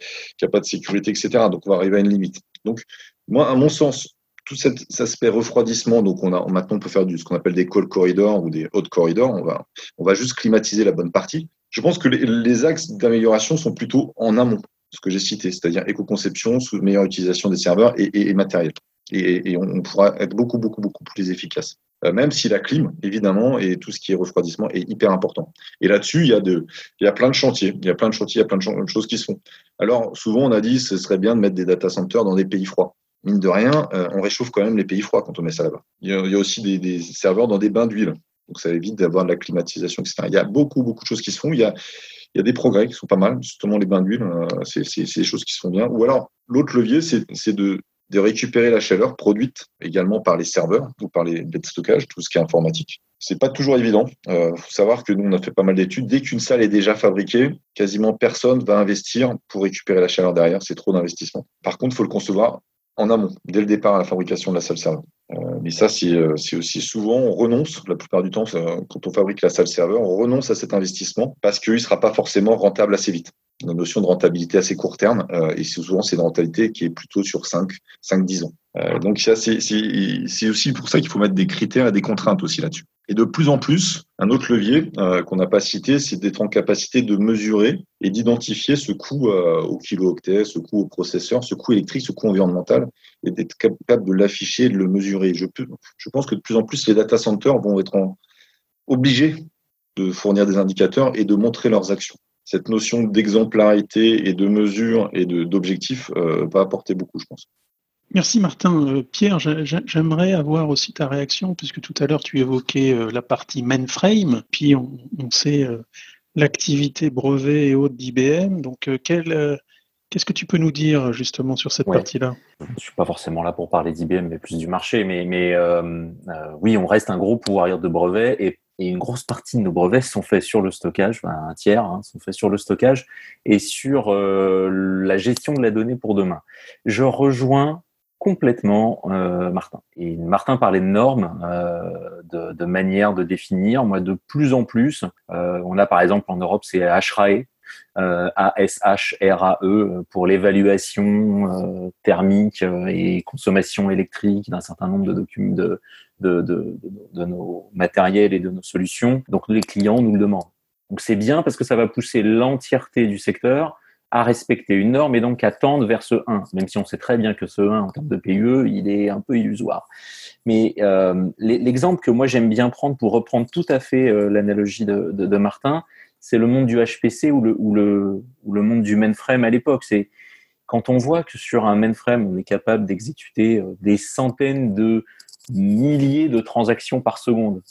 pas de sécurité, etc. Donc on va arriver à une limite. Donc moi, à mon sens, tout cet aspect refroidissement, donc on a maintenant on peut faire du ce qu'on appelle des cold corridors ou des hot corridors. On va on va juste climatiser la bonne partie. Je pense que les axes d'amélioration sont plutôt en amont ce que j'ai cité, c'est-à-dire éco-conception meilleure utilisation des serveurs et, matériel. Et, on, pourra être beaucoup, beaucoup, beaucoup plus efficace. Euh, même si la clim, évidemment, et tout ce qui est refroidissement est hyper important. Et là-dessus, il y a de, il y a plein de chantiers, il y a plein de chantiers, il y a plein de choses qui se font. Alors, souvent, on a dit, ce serait bien de mettre des data centers dans des pays froids. Mine de rien, euh, on réchauffe quand même les pays froids quand on met ça là-bas. Il, y a aussi des serveurs dans des bains d'huile. Donc, ça évite d'avoir de la climatisation, etc. Il y a beaucoup, beaucoup de choses qui se font. Il y a, il y a des progrès qui sont pas mal, justement les bains d'huile, euh, c'est des choses qui se font bien. Ou alors, l'autre levier, c'est de, de récupérer la chaleur produite également par les serveurs ou par les baies de stockage, tout ce qui est informatique. C'est pas toujours évident. Il euh, faut savoir que nous, on a fait pas mal d'études. Dès qu'une salle est déjà fabriquée, quasiment personne va investir pour récupérer la chaleur derrière. C'est trop d'investissement. Par contre, il faut le concevoir en amont, dès le départ à la fabrication de la salle serveur. Euh, mais ça, euh, c'est aussi souvent, on renonce, la plupart du temps, quand on fabrique la salle serveur, on renonce à cet investissement parce qu'il ne sera pas forcément rentable assez vite. Une notion de rentabilité assez court terme, euh, et souvent, c'est une rentabilité qui est plutôt sur 5, 5-10 ans. Euh, donc, c'est aussi pour ça qu'il faut mettre des critères et des contraintes aussi là-dessus. Et de plus en plus, un autre levier euh, qu'on n'a pas cité, c'est d'être en capacité de mesurer et d'identifier ce coût euh, au kilo-octet, ce coût au processeur, ce coût électrique, ce coût environnemental, et d'être capable de l'afficher, de le mesurer. Je pense que de plus en plus, les data centers vont être obligés de fournir des indicateurs et de montrer leurs actions. Cette notion d'exemplarité et de mesure et d'objectif euh, va apporter beaucoup, je pense. Merci Martin. Euh, Pierre, j'aimerais avoir aussi ta réaction, puisque tout à l'heure tu évoquais euh, la partie mainframe, puis on, sait l'activité brevet et autres d'IBM. Donc, qu'est-ce que tu peux nous dire justement sur cette partie-là? Je ne suis pas forcément là pour parler d'IBM, mais plus du marché. Mais, mais oui, on reste un gros pouvoir de brevets et, une grosse partie de nos brevets sont faits sur le stockage, un tiers hein, sont faits sur le stockage et sur la gestion de la donnée pour demain. Je rejoins complètement euh, Martin. Et Martin parlait de normes, euh, de, de manière de définir. Moi, de plus en plus, euh, on a par exemple en Europe, c'est HRAE, euh, A-S-H-R-A-E, pour l'évaluation euh, thermique euh, et consommation électrique d'un certain nombre de documents de, de, de, de, nos matériels et de nos solutions. Donc, les clients nous le demandent. Donc, c'est bien parce que ça va pousser l'entièreté du secteur à respecter une norme et donc à tendre vers ce 1, même si on sait très bien que ce 1 en termes de PUE, il est un peu illusoire. Mais euh, l'exemple que moi j'aime bien prendre pour reprendre tout à fait euh, l'analogie de, de, Martin, c'est le monde du HPC ou le, monde du mainframe à l'époque. C'est quand on voit que sur un mainframe, on est capable d'exécuter euh, des centaines de milliers de transactions par seconde,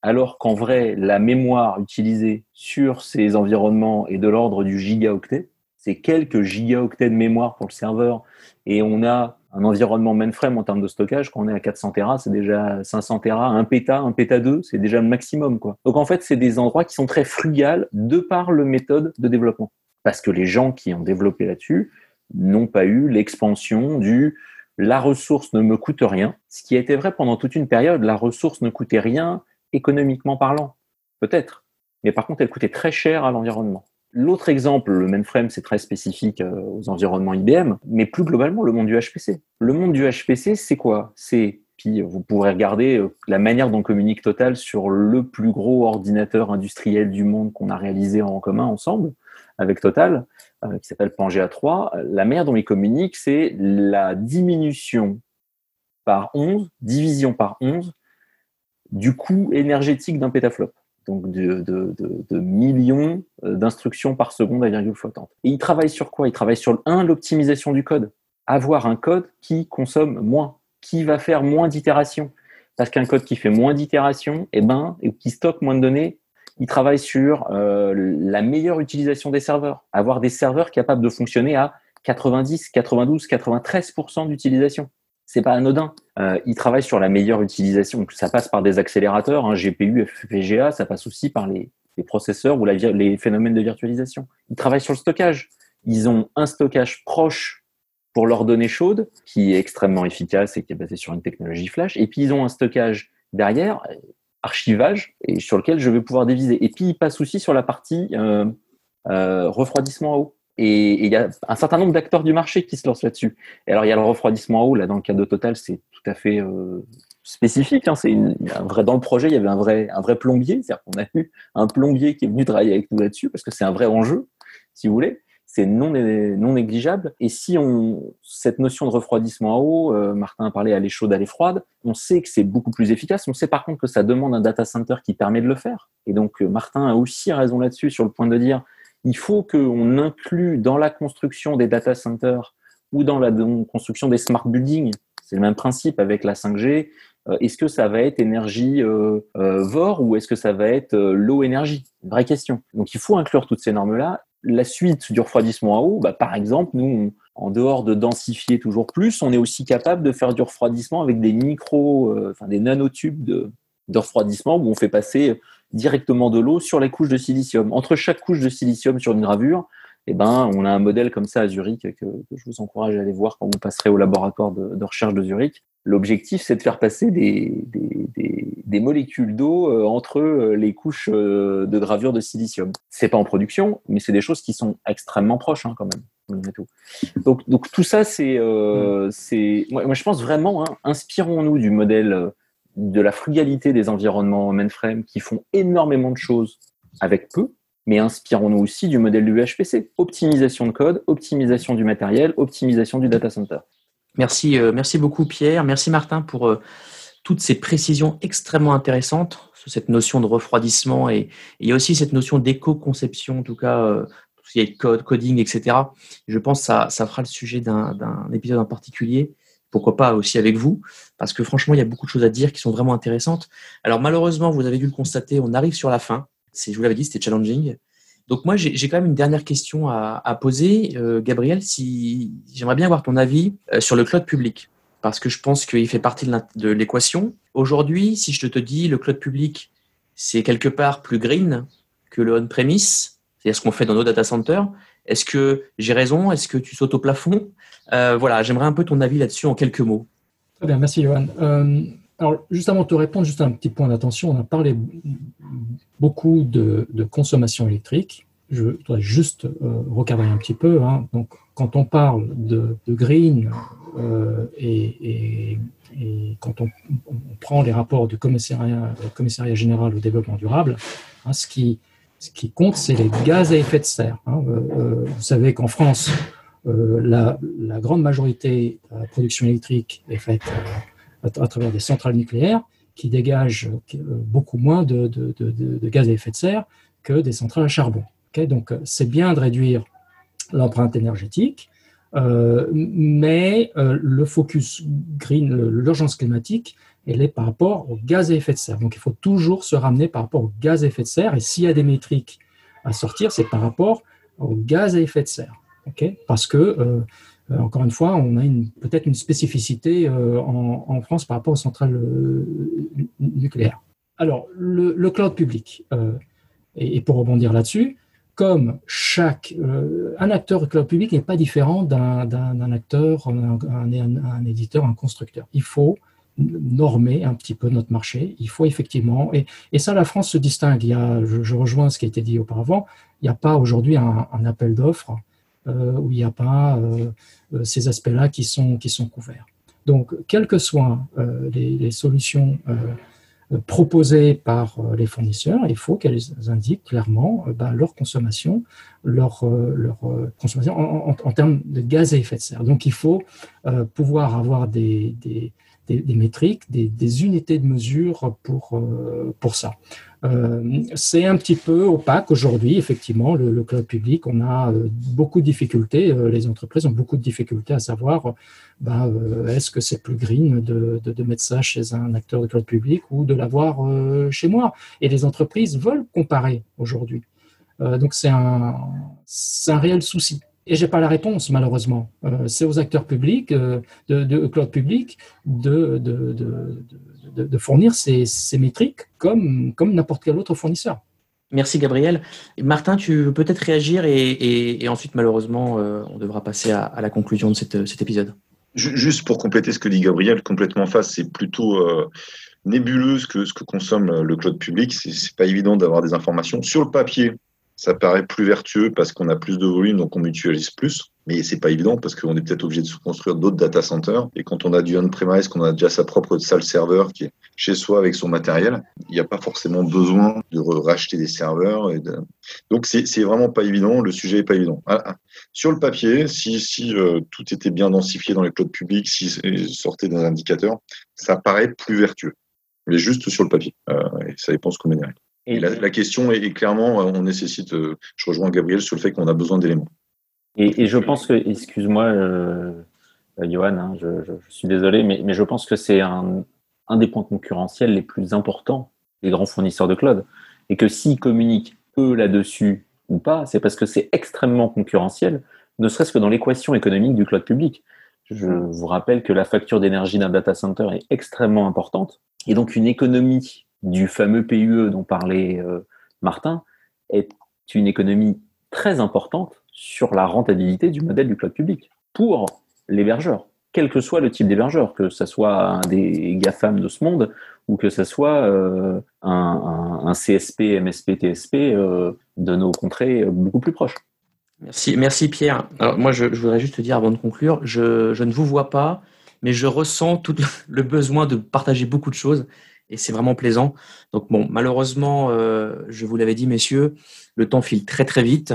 alors qu'en vrai, la mémoire utilisée sur ces environnements est de l'ordre du gigaoctet, c'est quelques gigaoctets de mémoire pour le serveur et on a un environnement mainframe en termes de stockage, quand on est à 400 Tera, c'est déjà 500 Tera, un péta, un péta 2, c'est déjà le maximum. Quoi. Donc en fait, c'est des endroits qui sont très frugales de par le méthode de développement. Parce que les gens qui ont développé là-dessus n'ont pas eu l'expansion du la ressource ne me coûte rien. Ce qui a été vrai pendant toute une période, la ressource ne coûtait rien économiquement parlant. Peut-être. Mais par contre, elle coûtait très cher à l'environnement. L'autre exemple, le mainframe, c'est très spécifique euh, aux environnements IBM, mais plus globalement, le monde du HPC. Le monde du HPC, c'est quoi? C'est, puis vous pourrez regarder euh, la manière dont communique Total sur le plus gros ordinateur industriel du monde qu'on a réalisé en commun ensemble avec Total, euh, qui s'appelle Pangea 3. La manière dont il communique, c'est la diminution par 11, division par 11, du coût énergétique d'un pétaflop donc de, millions euh, d'instructions par seconde à virgule flottante. Et il travaille sur quoi? Il travaille sur, un, l'optimisation du code. avoir un code qui consomme moins, qui va faire moins d'itérations. Parce qu'un code qui fait moins d'itérations, eh ben, et qui stocke moins de données, il travaille sur euh, la meilleure utilisation des serveurs. Avoir des serveurs capables de fonctionner à 90, 92, 93% d'utilisation. C'est pas anodin. Euh, il travaille sur la meilleure utilisation. Ça passe par des accélérateurs, hein, GPU, FPGA, ça passe aussi par les, processeurs ou les phénomènes de virtualisation. Ils travaillent sur le stockage. Ils ont un stockage proche pour leurs données chaudes, qui est extrêmement efficace et qui est basé sur une technologie flash. Et puis ils ont un stockage derrière, archivage, et sur lequel je vais pouvoir déviser. Et puis ils passent aussi sur la partie euh, euh, refroidissement à eau. Et il y a un certain nombre d'acteurs du marché qui se lancent là-dessus. Et alors il y a le refroidissement à eau, là dans le cas de Total, c'est tout à fait euh, spécifique. Hein. Dans le projet, il y avait un vrai un vrai plombier, c'est-à-dire qu'on a eu un plombier qui est venu travailler avec nous là-dessus parce que c'est un vrai enjeu, si vous voulez c'est non, négligeable. Et si on, cette notion de refroidissement à eau, Martin a parlé à l'eau chaude, à l'eau froide, on sait que c'est beaucoup plus efficace. On sait par contre que ça demande un data center qui permet de le faire. Et donc, euh, Martin a aussi raison là-dessus sur le point de dire, il faut qu'on inclue dans la construction des data centers ou dans la construction des smart buildings, c'est le même principe avec la 5G, euh, est-ce que ça va être énergie euh, VOR ou est-ce que ça va être low énergie Une vraie question. Donc il faut inclure toutes ces normes-là la suite du refroidissement à eau, bah, par exemple, nous, en dehors de densifier toujours plus, on est aussi capable de faire du refroidissement avec des micro, euh, enfin des nanotubes de, de refroidissement où on fait passer directement de l'eau sur les couches de silicium. Entre chaque couche de silicium sur une gravure, eh ben, on a un modèle comme ça à Zurich que, je vous encourage à aller voir quand vous passerez au laboratoire de, recherche de Zurich. L'objectif, c'est de faire passer des, des, molécules d'eau euh, entre euh, les couches euh, de gravure de silicium. C'est pas en production, mais c'est des choses qui sont extrêmement proches hein, quand même. Donc, donc tout ça, c'est, c'est, moi, je pense vraiment, hein, inspirons-nous du modèle de la frugalité des environnements mainframe qui font énormément de choses avec peu, mais inspirons-nous aussi du modèle du HPC. Optimisation de code, optimisation du matériel, optimisation du data center. Merci, euh, merci beaucoup Pierre, merci Martin pour euh, toutes ces précisions extrêmement intéressantes sur cette notion de refroidissement et, il y a aussi cette notion d'éco-conception, en tout cas, euh, il y a code, coding, etc. Je pense que ça, ça fera le sujet d'un épisode en particulier pourquoi pas aussi avec vous, parce que franchement, il y a beaucoup de choses à dire qui sont vraiment intéressantes. Alors malheureusement, vous avez dû le constater, on arrive sur la fin. Je vous l'avais dit, c'était challenging. Donc moi, j'ai quand même une dernière question à, poser. Euh, Gabriel, si j'aimerais bien avoir ton avis euh, sur le cloud public, parce que je pense qu'il fait partie de l'équation. Aujourd'hui, si je te dis le cloud public, c'est quelque part plus green que le on-premise, c'est ce qu'on fait dans nos data centers. Est-ce que j'ai raison? Est-ce que tu sautes au plafond? Euh, Voilà, j'aimerais un peu ton avis là-dessus en quelques mots. Très bien, merci Johan. alors, juste avant de te répondre, juste un petit point d'attention. On a parlé beaucoup de, consommation électrique. Je voudrais juste euh, recadrer un petit peu. Hein. Donc, quand on parle de, green euh, et, quand on, prend les rapports du commissariat, commissariat général au développement durable, hein, ce, qui, ce qui compte, c'est les gaz à effet de serre. Hein. Euh, vous savez qu'en France, la, la, grande majorité de la production électrique est faite à travers des centrales nucléaires qui dégagent euh, beaucoup moins de, gaz à effet de serre que des centrales à charbon. Donc, euh, c'est bien de réduire l'empreinte énergétique, euh, mais le focus green, l'urgence climatique, elle est par rapport au gaz à effet de serre. Donc, il faut toujours se ramener par rapport au gaz à effet de serre. Et s'il y a des métriques à sortir, c'est par rapport au gaz à effet de serre. Parce que euh, encore une fois, on a peut-être une spécificité euh, en, France par rapport aux centrales euh, nucléaires. Alors, le, cloud public, et, pour rebondir là-dessus, comme chaque un acteur cloud public n'est pas différent d'un acteur, un, éditeur, un constructeur. Il faut normer un petit peu notre marché. Il faut effectivement, et, ça, la France se distingue. Il y a, je, rejoins ce qui a été dit auparavant. Il n'y a pas aujourd'hui un, appel d'offres où il n'y a pas euh, ces aspects-là qui sont, qui sont couverts. Donc, quelles que soient euh, les, solutions euh, proposées par les fournisseurs, il faut qu'elles indiquent clairement ben, leur consommation, leur, consommation en, termes de gaz à effet de serre. Donc, il faut pouvoir avoir des, des, métriques, des, unités de mesure pour, pour ça. Euh, c'est un petit peu opaque aujourd'hui, effectivement, le, cloud public. On a euh, beaucoup de difficultés, euh, les entreprises ont beaucoup de difficultés à savoir bah, est-ce que c'est plus green de, de, mettre ça chez un acteur de cloud public ou de l'avoir chez moi. Et les entreprises veulent comparer aujourd'hui. donc c'est un, un réel souci. Et j'ai pas la réponse, malheureusement. c'est aux acteurs publics, de, de, cloud public, de, de, de, fournir ces, métriques comme, comme n'importe quel autre fournisseur. Merci Gabriel. Martin, tu veux peut-être réagir et, ensuite, malheureusement, euh, on devra passer à, la conclusion de cet épisode. Juste pour compléter ce que dit Gabriel, complètement face, c'est plutôt euh, nébuleux ce que, ce que consomme le cloud public. C'est pas évident d'avoir des informations. Sur le papier, ça paraît plus vertueux parce qu'on a plus de volume, donc on mutualise plus. Mais c'est pas évident parce qu'on est peut-être obligé de se construire d'autres data centers. Et quand on a du on-premise, qu'on a déjà sa propre salle serveur qui est chez soi avec son matériel, il n'y a pas forcément besoin de racheter des serveurs. Donc c'est vraiment pas évident. Le sujet est pas évident. Ah, ah. Sur le papier, si, euh, tout était bien densifié dans les clouds publics, si sortait d'un indicateur, ça paraît plus vertueux. Mais juste sur le papier. Euh, ça dépend ce qu'on met. Et la, question est, clairement, on nécessite, euh, je rejoins Gabriel sur le fait qu'on a besoin d'éléments. Et, je pense que, excuse-moi, euh, Johan, hein, je, suis désolé, mais, mais je pense que c'est un, un, des points concurrentiels les plus importants des grands fournisseurs de cloud. Et que s'ils communiquent eux là-dessus ou pas, c'est parce que c'est extrêmement concurrentiel, ne serait-ce que dans l'équation économique du cloud public. Je vous rappelle que la facture d'énergie d'un data center est extrêmement importante. Et donc, une économie du fameux PUE dont parlait euh, Martin est une économie très importante sur la rentabilité du modèle du cloud public pour l'hébergeur, quel que soit le type d'hébergeur, que ce soit des GAFAM de ce monde ou que ce soit euh, un, CSP, MSP, TSP euh, de nos contrées beaucoup plus proches. Merci, merci Pierre. Alors moi, je, voudrais juste te dire avant de conclure, je, ne vous vois pas, mais je ressens tout le besoin de partager beaucoup de choses et c'est vraiment plaisant. Donc bon, malheureusement, euh, je vous l'avais dit, messieurs, le temps file très très vite.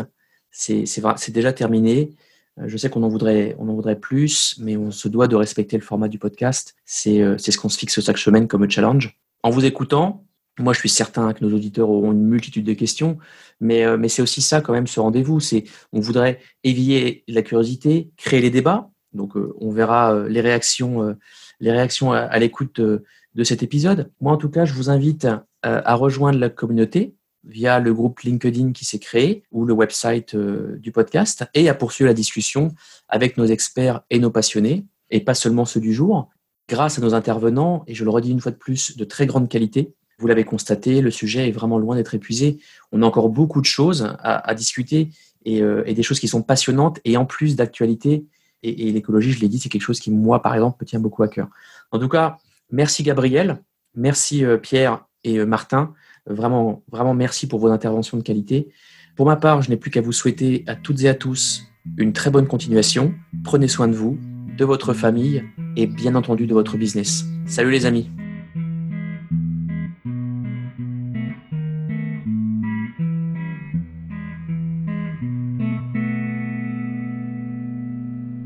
C'est déjà terminé. Euh, je sais qu'on en voudrait, on en voudrait plus, mais on se doit de respecter le format du podcast. C'est euh, ce qu'on se fixe chaque semaine comme challenge. En vous écoutant, moi, je suis certain que nos auditeurs auront une multitude de questions, mais, mais c'est aussi ça quand même ce rendez-vous. C'est on voudrait éveiller la curiosité, créer les débats. Donc, on verra les réactions, les réactions à, l'écoute de cet épisode. Moi, en tout cas, je vous invite euh, à rejoindre la communauté via le groupe LinkedIn qui s'est créé ou le website euh, du podcast et à poursuivre la discussion avec nos experts et nos passionnés et pas seulement ceux du jour. Grâce à nos intervenants, et je le redis une fois de plus, de très grande qualité, vous l'avez constaté, le sujet est vraiment loin d'être épuisé. On a encore beaucoup de choses à, discuter euh, et, des choses qui sont passionnantes et en plus d'actualité. Et, et l'écologie, je l'ai dit, c'est quelque chose qui, moi, par exemple, me tient beaucoup à cœur. En tout cas, Merci Gabriel, merci euh, Pierre et euh, Martin. Vraiment, vraiment merci pour vos interventions de qualité. Pour ma part, je n'ai plus qu'à vous souhaiter à toutes et à tous une très bonne continuation. Prenez soin de vous, de votre famille et bien entendu de votre business. Salut les amis